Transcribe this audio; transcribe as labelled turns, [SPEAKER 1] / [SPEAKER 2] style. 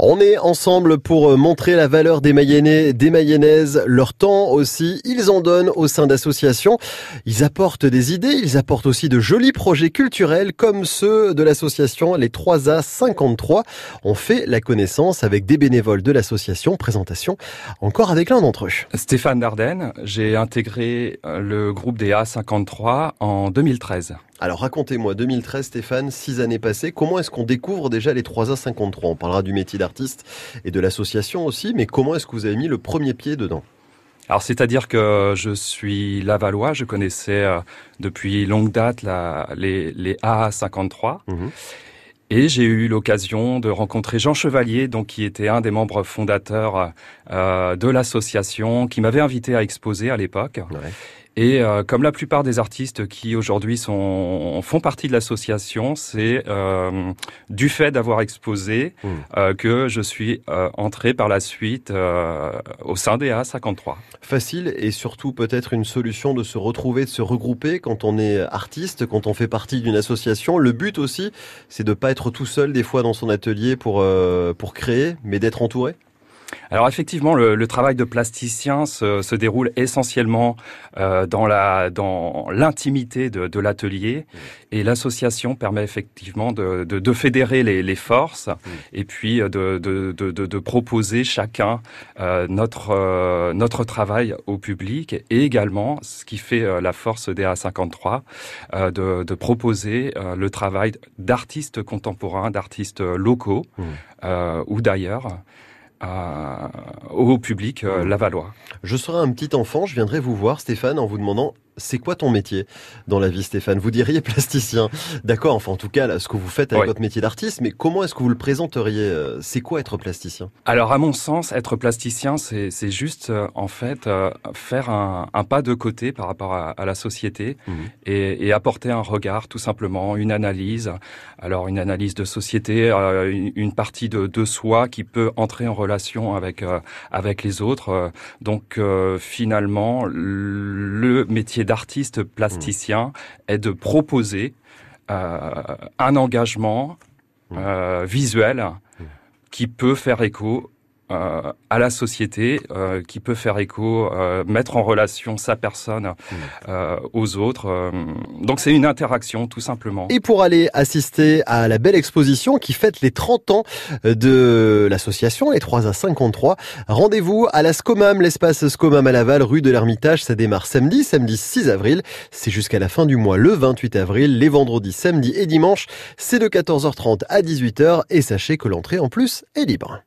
[SPEAKER 1] On est ensemble pour euh, montrer la valeur des Mayennais, des Mayennaises, leur temps aussi. Ils en donnent au sein d'associations. Ils apportent des idées, ils apportent aussi de jolis projets culturels comme ceux de l'association Les 3A 53. On fait la connaissance avec des bénévoles de l'association. Présentation encore avec l'un d'entre eux.
[SPEAKER 2] Stéphane Dardenne, j'ai intégré euh, le groupe des A53 en 2013.
[SPEAKER 1] Alors racontez-moi, 2013 Stéphane, six années passées, comment est-ce qu'on découvre déjà les 3A53 On parlera du métier d'artiste et de l'association aussi, mais comment est-ce que vous avez mis le premier pied dedans?
[SPEAKER 2] Alors c'est-à-dire que je suis lavallois, je connaissais euh, depuis longue date la, les, les AA53. Mhm. Et j'ai eu l'occasion de rencontrer Jean Chevalier, donc qui était un des membres fondateurs euh, de l'association, qui m'avait invité à exposer à l'époque. Ouais. Et euh, comme la plupart des artistes qui aujourd'hui sont font partie de l'association, c'est euh, du fait d'avoir exposé mmh. euh, que je suis entré par la suite au sein des A53.
[SPEAKER 1] Facile et surtout peut-être une solution de se retrouver, de se regrouper quand on est artiste, quand on fait partie d'une association. Le but aussi, c'est de pas être tout seul des fois dans son atelier pour pour créer, mais d'être entouré.
[SPEAKER 2] Alors effectivement, le, le, travail de plasticien se, se déroule essentiellement euh, dans la dans l'intimité de, de l'atelier mmh. et l'association permet effectivement de, de, de fédérer les, les forces mmh. et puis euh, de, de, proposer chacun euh, notre euh, notre travail au public et également ce qui fait euh, la force des A53 euh, de, de proposer le travail d'artistes contemporains, d'artistes locaux mmh. ou d'ailleurs à, au public euh, lavallois.
[SPEAKER 1] Je serai un petit enfant, je viendrai vous voir Stéphane en vous demandant c'est quoi ton métier dans la vie, Stéphane? Vous diriez plasticien. D'accord, enfin en tout cas, là, ce que vous faites avec votre métier d'artiste, mais comment est-ce que vous le présenteriez euh, C'est quoi être plasticien?
[SPEAKER 2] Alors à mon sens, être plasticien, c'est juste euh, en fait euh, faire un, un, pas de côté par rapport à, à la société mmh. et, et, apporter un regard, tout simplement, une analyse. Alors une analyse de société, euh, une, une, partie de, de, soi qui peut entrer en relation avec avec les autres. Donc finalement, le métier d'artiste plasticien mmh. est de proposer euh, un engagement mmh. euh, visuel mmh. qui peut faire écho euh, à la société, euh, qui peut faire écho, euh, mettre en relation sa personne mmh. euh, aux autres. Euh, donc c'est une interaction tout simplement.
[SPEAKER 1] Et pour aller assister à la belle exposition qui fête les 30 ans de l'association, les 3 à 53, rendez-vous à la Scomam, l'espace Scomam à Laval, rue de l'Ermitage. Ça démarre samedi, samedi 6 avril. C'est jusqu'à la fin du mois, le 28 avril. Les vendredis, samedi et dimanche, c'est de 14h30 à 18h. Et sachez que l'entrée en plus est libre.